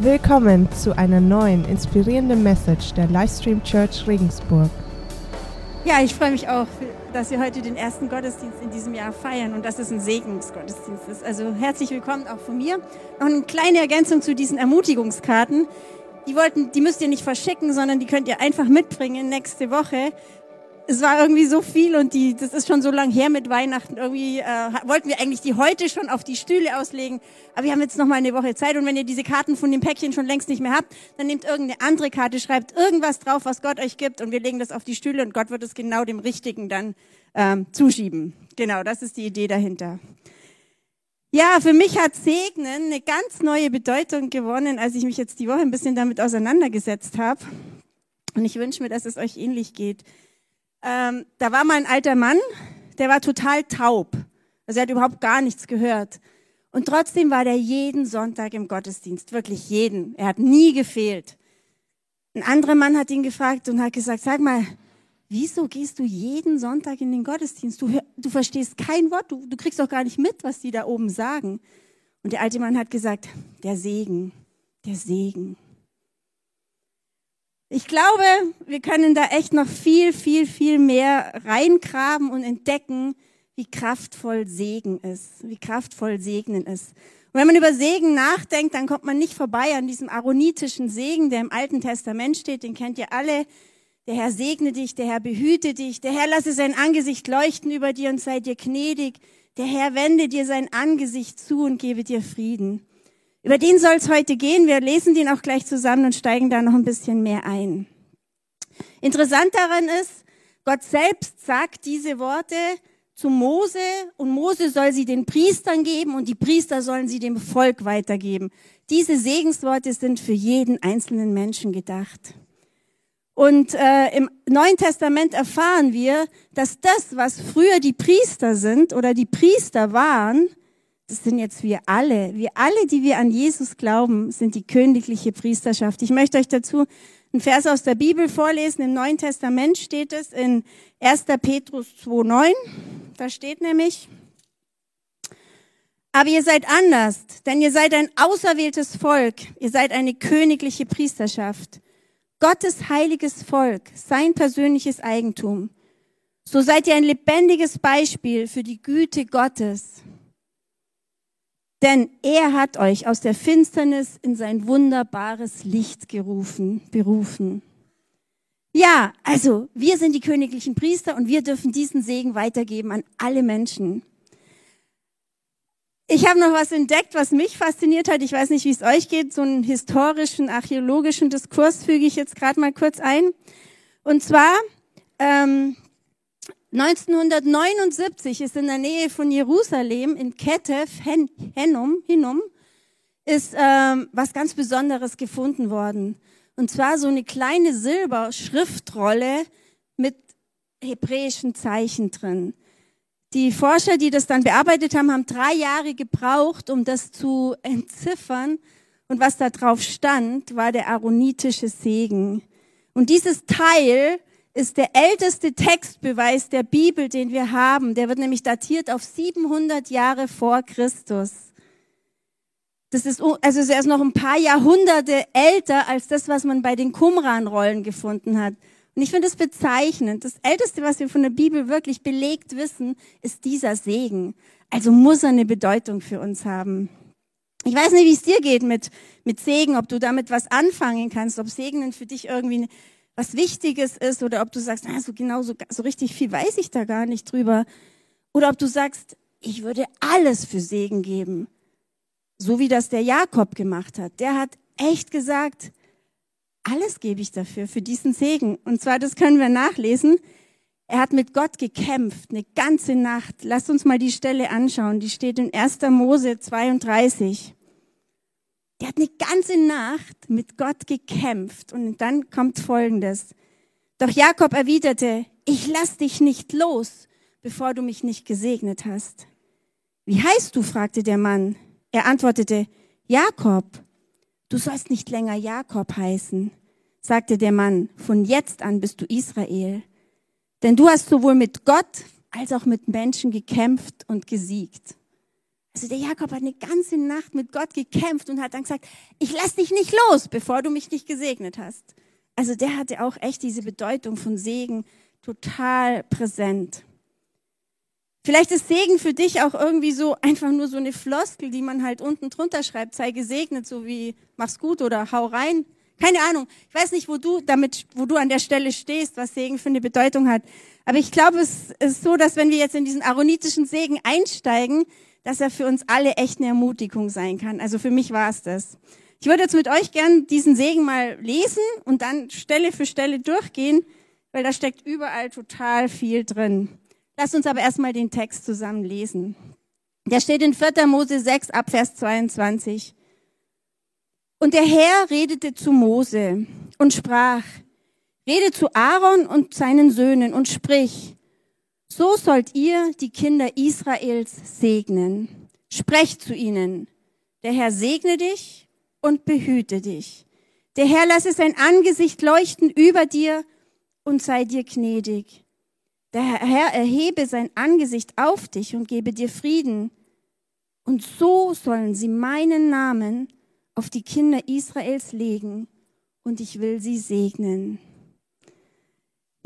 Willkommen zu einer neuen inspirierenden Message der Livestream Church Regensburg. Ja, ich freue mich auch, dass wir heute den ersten Gottesdienst in diesem Jahr feiern und dass es ein Segnungsgottesdienst ist. Also herzlich willkommen auch von mir. Noch eine kleine Ergänzung zu diesen Ermutigungskarten. Die wollten, die müsst ihr nicht verschicken, sondern die könnt ihr einfach mitbringen nächste Woche es war irgendwie so viel und die, das ist schon so lang her mit Weihnachten. Irgendwie äh, wollten wir eigentlich die heute schon auf die Stühle auslegen, aber wir haben jetzt noch mal eine Woche Zeit und wenn ihr diese Karten von dem Päckchen schon längst nicht mehr habt, dann nehmt irgendeine andere Karte, schreibt irgendwas drauf, was Gott euch gibt und wir legen das auf die Stühle und Gott wird es genau dem Richtigen dann ähm, zuschieben. Genau, das ist die Idee dahinter. Ja, für mich hat Segnen eine ganz neue Bedeutung gewonnen, als ich mich jetzt die Woche ein bisschen damit auseinandergesetzt habe. Und ich wünsche mir, dass es euch ähnlich geht. Ähm, da war mal ein alter Mann, der war total taub. Also er hat überhaupt gar nichts gehört. Und trotzdem war der jeden Sonntag im Gottesdienst, wirklich jeden. Er hat nie gefehlt. Ein anderer Mann hat ihn gefragt und hat gesagt, sag mal, wieso gehst du jeden Sonntag in den Gottesdienst? Du, du verstehst kein Wort, du, du kriegst doch gar nicht mit, was die da oben sagen. Und der alte Mann hat gesagt, der Segen, der Segen. Ich glaube, wir können da echt noch viel, viel, viel mehr reingraben und entdecken, wie kraftvoll Segen ist, wie kraftvoll Segnen ist. Und wenn man über Segen nachdenkt, dann kommt man nicht vorbei an diesem aaronitischen Segen, der im Alten Testament steht, den kennt ihr alle. Der Herr segne dich, der Herr behüte dich, der Herr lasse sein Angesicht leuchten über dir und sei dir gnädig, der Herr wende dir sein Angesicht zu und gebe dir Frieden. Über den soll es heute gehen. Wir lesen den auch gleich zusammen und steigen da noch ein bisschen mehr ein. Interessant daran ist, Gott selbst sagt diese Worte zu Mose und Mose soll sie den Priestern geben und die Priester sollen sie dem Volk weitergeben. Diese Segensworte sind für jeden einzelnen Menschen gedacht. Und äh, im Neuen Testament erfahren wir, dass das, was früher die Priester sind oder die Priester waren, das sind jetzt wir alle. Wir alle, die wir an Jesus glauben, sind die königliche Priesterschaft. Ich möchte euch dazu einen Vers aus der Bibel vorlesen. Im Neuen Testament steht es in 1. Petrus 2,9. Da steht nämlich, aber ihr seid anders, denn ihr seid ein auserwähltes Volk. Ihr seid eine königliche Priesterschaft. Gottes heiliges Volk, sein persönliches Eigentum. So seid ihr ein lebendiges Beispiel für die Güte Gottes. Denn er hat euch aus der Finsternis in sein wunderbares Licht gerufen, berufen. Ja, also wir sind die königlichen Priester und wir dürfen diesen Segen weitergeben an alle Menschen. Ich habe noch was entdeckt, was mich fasziniert hat. Ich weiß nicht, wie es euch geht. So einen historischen, archäologischen Diskurs füge ich jetzt gerade mal kurz ein. Und zwar ähm, 1979 ist in der Nähe von Jerusalem in Ketef, Hinnom, Hinnom ist ähm, was ganz Besonderes gefunden worden. Und zwar so eine kleine Silberschriftrolle mit hebräischen Zeichen drin. Die Forscher, die das dann bearbeitet haben, haben drei Jahre gebraucht, um das zu entziffern. Und was da drauf stand, war der aaronitische Segen. Und dieses Teil ist der älteste Textbeweis der Bibel, den wir haben. Der wird nämlich datiert auf 700 Jahre vor Christus. Das ist, also ist erst noch ein paar Jahrhunderte älter als das, was man bei den Qumran-Rollen gefunden hat. Und ich finde es bezeichnend. Das Älteste, was wir von der Bibel wirklich belegt wissen, ist dieser Segen. Also muss er eine Bedeutung für uns haben. Ich weiß nicht, wie es dir geht mit, mit Segen, ob du damit was anfangen kannst, ob Segnen für dich irgendwie was Wichtiges ist oder ob du sagst, na, so genau so, so richtig viel weiß ich da gar nicht drüber. Oder ob du sagst, ich würde alles für Segen geben. So wie das der Jakob gemacht hat. Der hat echt gesagt, alles gebe ich dafür, für diesen Segen. Und zwar, das können wir nachlesen. Er hat mit Gott gekämpft, eine ganze Nacht. Lasst uns mal die Stelle anschauen. Die steht in 1. Mose 32. Der hat eine ganze Nacht mit Gott gekämpft und dann kommt Folgendes. Doch Jakob erwiderte, ich lass dich nicht los, bevor du mich nicht gesegnet hast. Wie heißt du? fragte der Mann. Er antwortete, Jakob. Du sollst nicht länger Jakob heißen, sagte der Mann. Von jetzt an bist du Israel. Denn du hast sowohl mit Gott als auch mit Menschen gekämpft und gesiegt. Also der Jakob hat eine ganze Nacht mit Gott gekämpft und hat dann gesagt, ich lass dich nicht los, bevor du mich nicht gesegnet hast. Also der hatte auch echt diese Bedeutung von Segen total präsent. Vielleicht ist Segen für dich auch irgendwie so einfach nur so eine Floskel, die man halt unten drunter schreibt, sei gesegnet, so wie mach's gut oder hau rein. Keine Ahnung. Ich weiß nicht, wo du damit, wo du an der Stelle stehst, was Segen für eine Bedeutung hat. Aber ich glaube, es ist so, dass wenn wir jetzt in diesen aaronitischen Segen einsteigen, dass er für uns alle echt eine Ermutigung sein kann. Also für mich war es das. Ich würde jetzt mit euch gern diesen Segen mal lesen und dann Stelle für Stelle durchgehen, weil da steckt überall total viel drin. Lass uns aber erstmal den Text zusammen lesen. Der steht in 4. Mose 6 ab Vers 22. Und der Herr redete zu Mose und sprach, rede zu Aaron und seinen Söhnen und sprich, so sollt ihr die Kinder Israels segnen. Sprecht zu ihnen, der Herr segne dich und behüte dich. Der Herr lasse sein Angesicht leuchten über dir und sei dir gnädig. Der Herr erhebe sein Angesicht auf dich und gebe dir Frieden. Und so sollen sie meinen Namen auf die Kinder Israels legen und ich will sie segnen.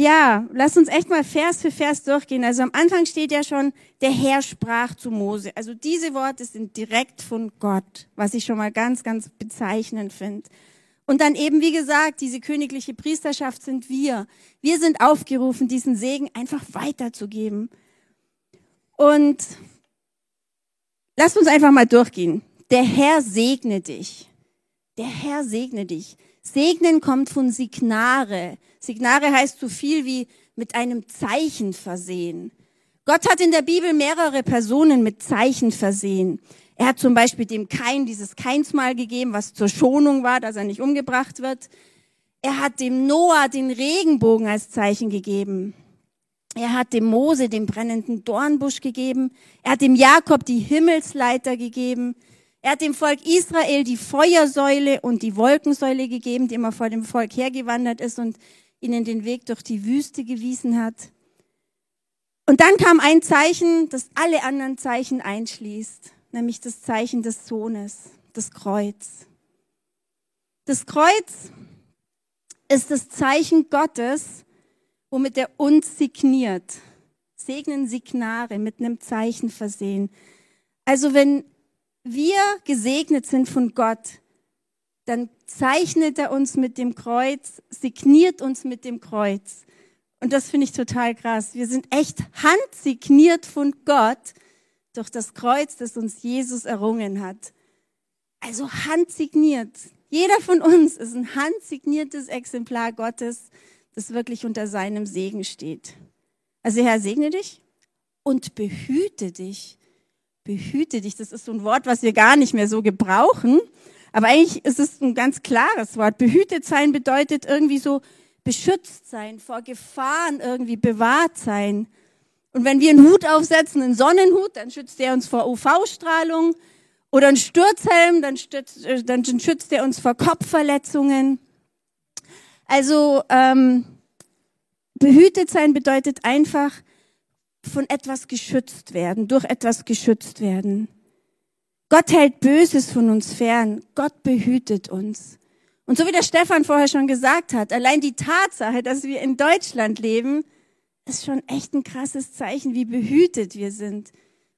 Ja, lass uns echt mal Vers für Vers durchgehen. Also am Anfang steht ja schon, der Herr sprach zu Mose. Also diese Worte sind direkt von Gott, was ich schon mal ganz, ganz bezeichnend finde. Und dann eben, wie gesagt, diese königliche Priesterschaft sind wir. Wir sind aufgerufen, diesen Segen einfach weiterzugeben. Und lasst uns einfach mal durchgehen. Der Herr segne dich. Der Herr segne dich. Segnen kommt von Signare. Signare heißt so viel wie mit einem Zeichen versehen. Gott hat in der Bibel mehrere Personen mit Zeichen versehen. Er hat zum Beispiel dem Kain dieses Keinsmal gegeben, was zur Schonung war, dass er nicht umgebracht wird. Er hat dem Noah den Regenbogen als Zeichen gegeben. Er hat dem Mose den brennenden Dornbusch gegeben. Er hat dem Jakob die Himmelsleiter gegeben. Er hat dem Volk Israel die Feuersäule und die Wolkensäule gegeben, die immer vor dem Volk hergewandert ist und ihnen den Weg durch die Wüste gewiesen hat. Und dann kam ein Zeichen, das alle anderen Zeichen einschließt nämlich das Zeichen des Sohnes, das Kreuz. Das Kreuz ist das Zeichen Gottes, womit er uns signiert. Segnen Signare mit einem Zeichen versehen. Also wenn wir gesegnet sind von Gott, dann zeichnet er uns mit dem Kreuz, signiert uns mit dem Kreuz. Und das finde ich total krass. Wir sind echt handsigniert von Gott durch das Kreuz, das uns Jesus errungen hat. Also handsigniert. Jeder von uns ist ein handsigniertes Exemplar Gottes, das wirklich unter seinem Segen steht. Also Herr, segne dich und behüte dich. Behüte dich, das ist so ein Wort, was wir gar nicht mehr so gebrauchen. Aber eigentlich ist es ein ganz klares Wort. Behütet sein bedeutet irgendwie so beschützt sein, vor Gefahren irgendwie bewahrt sein. Und wenn wir einen Hut aufsetzen, einen Sonnenhut, dann schützt er uns vor UV-Strahlung. Oder einen Sturzhelm, dann, stützt, äh, dann schützt er uns vor Kopfverletzungen. Also ähm, behütet sein bedeutet einfach von etwas geschützt werden, durch etwas geschützt werden. Gott hält Böses von uns fern. Gott behütet uns. Und so wie der Stefan vorher schon gesagt hat, allein die Tatsache, dass wir in Deutschland leben, ist schon echt ein krasses Zeichen, wie behütet wir sind.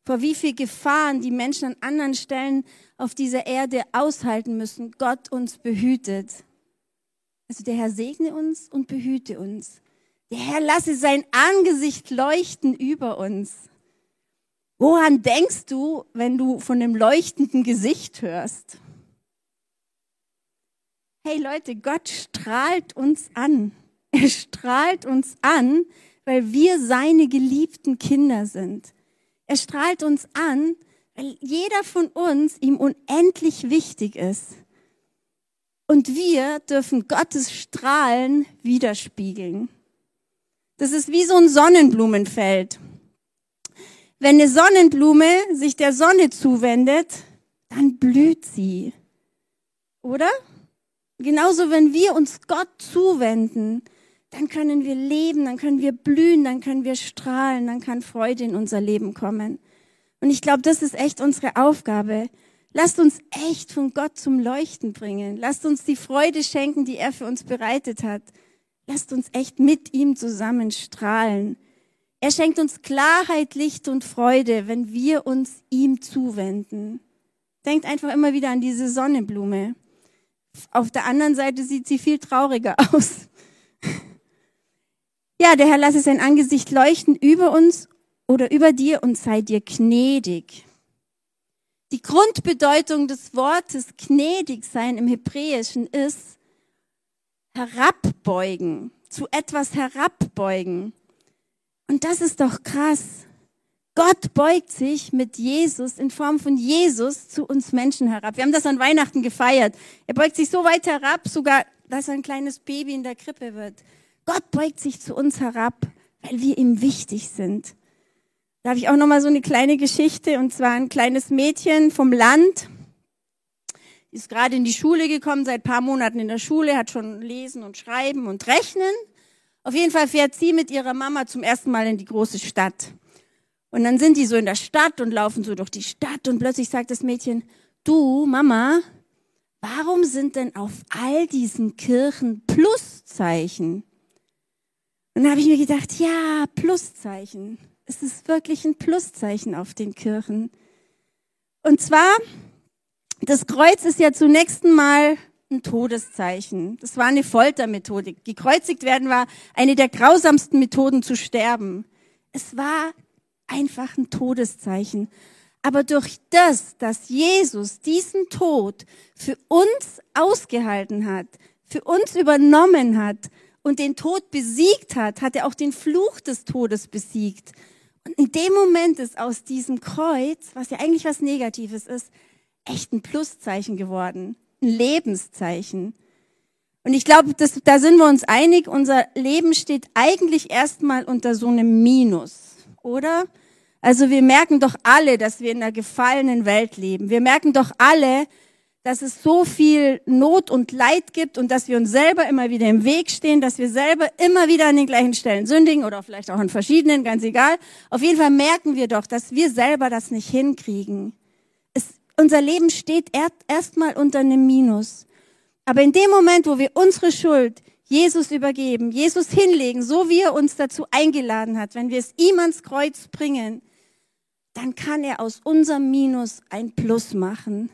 Vor wie viel Gefahren die Menschen an anderen Stellen auf dieser Erde aushalten müssen. Gott uns behütet. Also der Herr segne uns und behüte uns. Der Herr lasse sein Angesicht leuchten über uns. Woran denkst du, wenn du von dem leuchtenden Gesicht hörst? Hey Leute, Gott strahlt uns an. Er strahlt uns an, weil wir seine geliebten Kinder sind. Er strahlt uns an, weil jeder von uns ihm unendlich wichtig ist. Und wir dürfen Gottes Strahlen widerspiegeln. Das ist wie so ein Sonnenblumenfeld. Wenn eine Sonnenblume sich der Sonne zuwendet, dann blüht sie. Oder? Genauso, wenn wir uns Gott zuwenden, dann können wir leben, dann können wir blühen, dann können wir strahlen, dann kann Freude in unser Leben kommen. Und ich glaube, das ist echt unsere Aufgabe. Lasst uns echt von Gott zum Leuchten bringen. Lasst uns die Freude schenken, die er für uns bereitet hat. Lasst uns echt mit ihm zusammen strahlen. Er schenkt uns Klarheit, Licht und Freude, wenn wir uns ihm zuwenden. Denkt einfach immer wieder an diese Sonnenblume. Auf der anderen Seite sieht sie viel trauriger aus. Ja, der Herr lasse sein Angesicht leuchten über uns oder über dir und sei dir gnädig. Die Grundbedeutung des Wortes gnädig sein im Hebräischen ist herabbeugen, zu etwas herabbeugen. Und das ist doch krass. Gott beugt sich mit Jesus in Form von Jesus zu uns Menschen herab. Wir haben das an Weihnachten gefeiert. Er beugt sich so weit herab, sogar, dass er ein kleines Baby in der Krippe wird. Gott beugt sich zu uns herab, weil wir ihm wichtig sind. Da habe ich auch noch mal so eine kleine Geschichte und zwar ein kleines Mädchen vom Land. Ist gerade in die Schule gekommen, seit paar Monaten in der Schule, hat schon lesen und schreiben und rechnen. Auf jeden Fall fährt sie mit ihrer Mama zum ersten Mal in die große Stadt. Und dann sind die so in der Stadt und laufen so durch die Stadt und plötzlich sagt das Mädchen, du Mama, warum sind denn auf all diesen Kirchen Pluszeichen? Und da habe ich mir gedacht, ja, Pluszeichen. Es ist wirklich ein Pluszeichen auf den Kirchen. Und zwar, das Kreuz ist ja zunächst mal ein Todeszeichen. Das war eine Foltermethode. Gekreuzigt werden war eine der grausamsten Methoden zu sterben. Es war einfach ein Todeszeichen. Aber durch das, dass Jesus diesen Tod für uns ausgehalten hat, für uns übernommen hat und den Tod besiegt hat, hat er auch den Fluch des Todes besiegt. Und in dem Moment ist aus diesem Kreuz, was ja eigentlich was Negatives ist, echt ein Pluszeichen geworden, ein Lebenszeichen. Und ich glaube, da sind wir uns einig, unser Leben steht eigentlich erstmal unter so einem Minus oder? Also wir merken doch alle, dass wir in einer gefallenen Welt leben. Wir merken doch alle, dass es so viel Not und Leid gibt und dass wir uns selber immer wieder im Weg stehen, dass wir selber immer wieder an den gleichen Stellen sündigen oder vielleicht auch an verschiedenen, ganz egal. Auf jeden Fall merken wir doch, dass wir selber das nicht hinkriegen. Unser Leben steht erstmal unter einem Minus. Aber in dem Moment, wo wir unsere Schuld Jesus übergeben, Jesus hinlegen, so wie er uns dazu eingeladen hat, wenn wir es ihm ans Kreuz bringen, dann kann er aus unserem Minus ein Plus machen.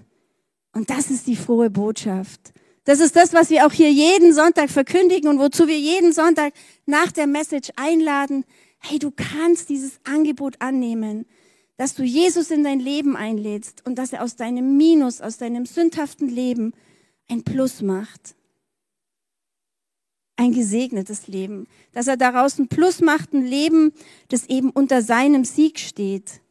Und das ist die frohe Botschaft. Das ist das, was wir auch hier jeden Sonntag verkündigen und wozu wir jeden Sonntag nach der Message einladen. Hey, du kannst dieses Angebot annehmen, dass du Jesus in dein Leben einlädst und dass er aus deinem Minus, aus deinem sündhaften Leben ein Plus macht ein gesegnetes Leben, dass er daraus ein Plus macht, ein Leben, das eben unter seinem Sieg steht.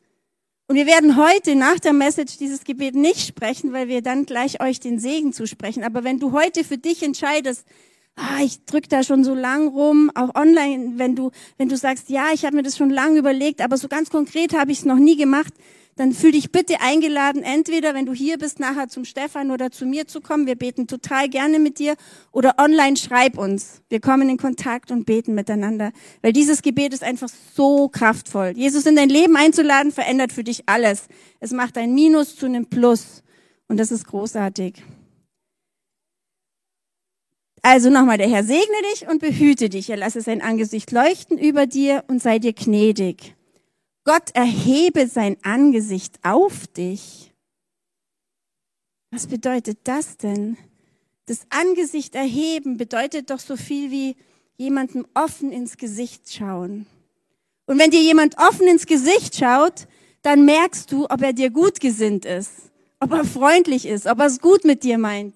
Und wir werden heute nach der Message dieses Gebet nicht sprechen, weil wir dann gleich euch den Segen zusprechen. Aber wenn du heute für dich entscheidest, ah, ich drück da schon so lang rum, auch online, wenn du, wenn du sagst, ja, ich habe mir das schon lange überlegt, aber so ganz konkret habe ich es noch nie gemacht, dann fühl dich bitte eingeladen, entweder wenn du hier bist, nachher zum Stefan oder zu mir zu kommen. Wir beten total gerne mit dir oder online schreib uns. Wir kommen in Kontakt und beten miteinander, weil dieses Gebet ist einfach so kraftvoll. Jesus in dein Leben einzuladen, verändert für dich alles. Es macht ein Minus zu einem Plus und das ist großartig. Also nochmal, der Herr segne dich und behüte dich. Er lasse sein Angesicht leuchten über dir und sei dir gnädig. Gott erhebe sein Angesicht auf dich. Was bedeutet das denn? Das Angesicht erheben bedeutet doch so viel wie jemandem offen ins Gesicht schauen. Und wenn dir jemand offen ins Gesicht schaut, dann merkst du, ob er dir gut gesinnt ist, ob er freundlich ist, ob er es gut mit dir meint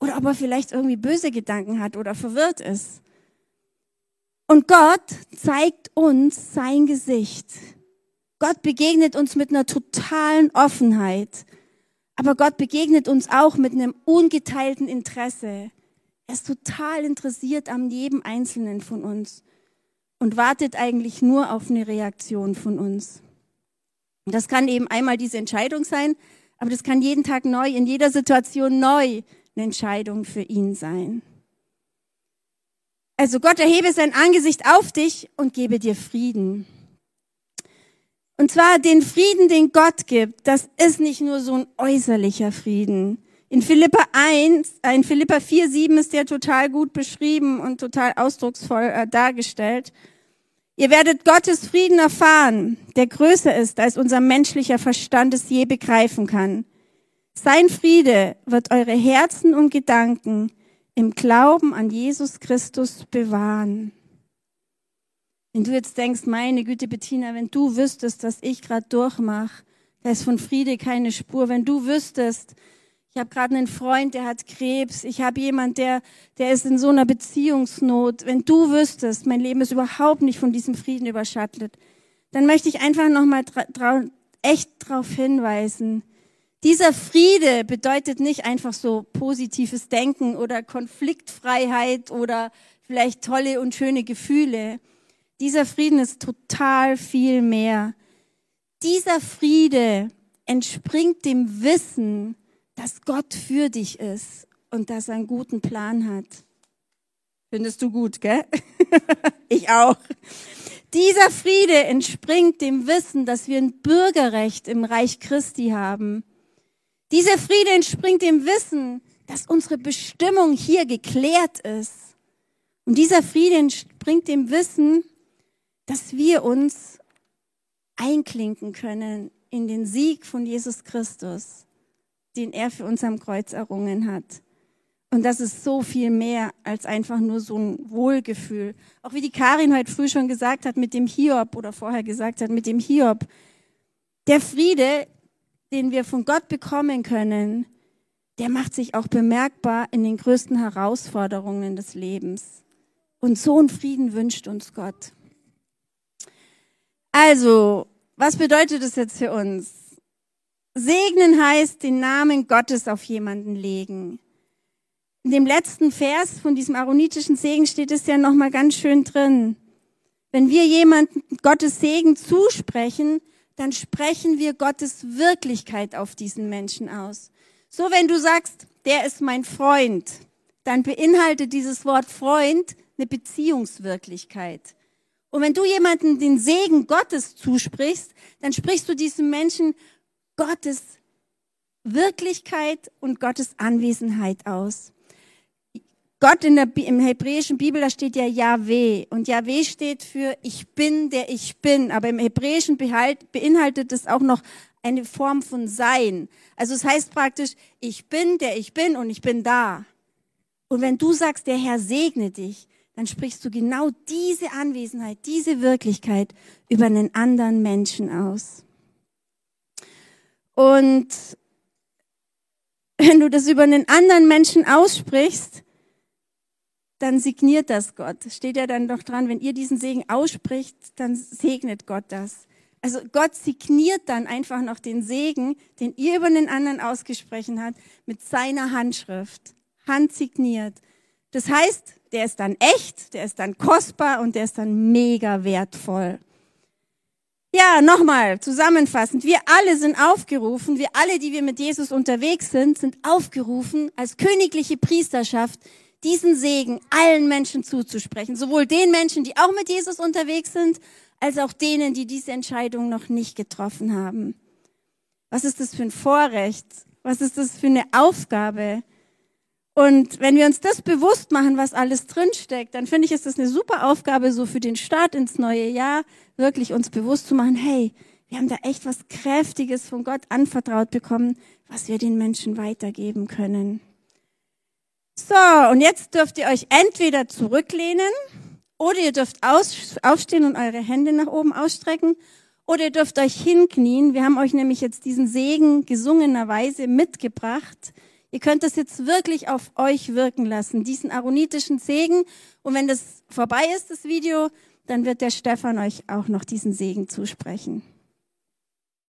oder ob er vielleicht irgendwie böse Gedanken hat oder verwirrt ist. Und Gott zeigt uns sein Gesicht. Gott begegnet uns mit einer totalen Offenheit. Aber Gott begegnet uns auch mit einem ungeteilten Interesse. Er ist total interessiert am jedem Einzelnen von uns und wartet eigentlich nur auf eine Reaktion von uns. Das kann eben einmal diese Entscheidung sein, aber das kann jeden Tag neu, in jeder Situation neu eine Entscheidung für ihn sein. Also Gott erhebe sein Angesicht auf dich und gebe dir Frieden. Und zwar den Frieden, den Gott gibt, das ist nicht nur so ein äußerlicher Frieden. In Philippa 1, äh, in Philippa 4, 7 ist der total gut beschrieben und total ausdrucksvoll äh, dargestellt. Ihr werdet Gottes Frieden erfahren, der größer ist, als unser menschlicher Verstand es je begreifen kann. Sein Friede wird eure Herzen und Gedanken im Glauben an Jesus Christus bewahren. Wenn du jetzt denkst, meine Güte, Bettina, wenn du wüsstest, dass ich gerade durchmache, da ist von Friede keine Spur. Wenn du wüsstest, ich habe gerade einen Freund, der hat Krebs, ich habe jemand, der, der ist in so einer Beziehungsnot. Wenn du wüsstest, mein Leben ist überhaupt nicht von diesem Frieden überschattet, dann möchte ich einfach nochmal echt darauf hinweisen. Dieser Friede bedeutet nicht einfach so positives Denken oder Konfliktfreiheit oder vielleicht tolle und schöne Gefühle. Dieser Frieden ist total viel mehr. Dieser Friede entspringt dem Wissen, dass Gott für dich ist und dass er einen guten Plan hat. Findest du gut, gell? ich auch. Dieser Friede entspringt dem Wissen, dass wir ein Bürgerrecht im Reich Christi haben. Dieser Friede entspringt dem Wissen, dass unsere Bestimmung hier geklärt ist. Und dieser Friede entspringt dem Wissen, dass wir uns einklinken können in den Sieg von Jesus Christus, den er für uns am Kreuz errungen hat. Und das ist so viel mehr als einfach nur so ein Wohlgefühl. Auch wie die Karin heute früh schon gesagt hat mit dem Hiob oder vorher gesagt hat mit dem Hiob. Der Friede, den wir von Gott bekommen können, der macht sich auch bemerkbar in den größten Herausforderungen des Lebens. Und so einen Frieden wünscht uns Gott. Also, was bedeutet das jetzt für uns? Segnen heißt, den Namen Gottes auf jemanden legen. In dem letzten Vers von diesem aaronitischen Segen steht es ja nochmal ganz schön drin. Wenn wir jemanden Gottes Segen zusprechen, dann sprechen wir Gottes Wirklichkeit auf diesen Menschen aus. So, wenn du sagst, der ist mein Freund, dann beinhaltet dieses Wort Freund eine Beziehungswirklichkeit. Und wenn du jemanden den Segen Gottes zusprichst, dann sprichst du diesem Menschen Gottes Wirklichkeit und Gottes Anwesenheit aus. Gott in der, im hebräischen Bibel, da steht ja Yahweh. Und Yahweh steht für ich bin, der ich bin. Aber im hebräischen beinhaltet es auch noch eine Form von Sein. Also es heißt praktisch, ich bin, der ich bin und ich bin da. Und wenn du sagst, der Herr segne dich, dann sprichst du genau diese Anwesenheit, diese Wirklichkeit über einen anderen Menschen aus. Und wenn du das über einen anderen Menschen aussprichst, dann signiert das Gott. Steht ja dann doch dran, wenn ihr diesen Segen ausspricht, dann segnet Gott das. Also Gott signiert dann einfach noch den Segen, den ihr über den anderen ausgesprochen habt, mit seiner Handschrift. Handsigniert. Das heißt, der ist dann echt, der ist dann kostbar und der ist dann mega wertvoll. Ja, nochmal zusammenfassend. Wir alle sind aufgerufen, wir alle, die wir mit Jesus unterwegs sind, sind aufgerufen, als königliche Priesterschaft diesen Segen allen Menschen zuzusprechen. Sowohl den Menschen, die auch mit Jesus unterwegs sind, als auch denen, die diese Entscheidung noch nicht getroffen haben. Was ist das für ein Vorrecht? Was ist das für eine Aufgabe? Und wenn wir uns das bewusst machen, was alles drinsteckt, dann finde ich, ist das eine super Aufgabe, so für den Start ins neue Jahr, wirklich uns bewusst zu machen, hey, wir haben da echt was Kräftiges von Gott anvertraut bekommen, was wir den Menschen weitergeben können. So, und jetzt dürft ihr euch entweder zurücklehnen oder ihr dürft aufstehen und eure Hände nach oben ausstrecken oder ihr dürft euch hinknien. Wir haben euch nämlich jetzt diesen Segen gesungenerweise mitgebracht. Ihr könnt das jetzt wirklich auf euch wirken lassen, diesen aaronitischen Segen. Und wenn das vorbei ist, das Video, dann wird der Stefan euch auch noch diesen Segen zusprechen.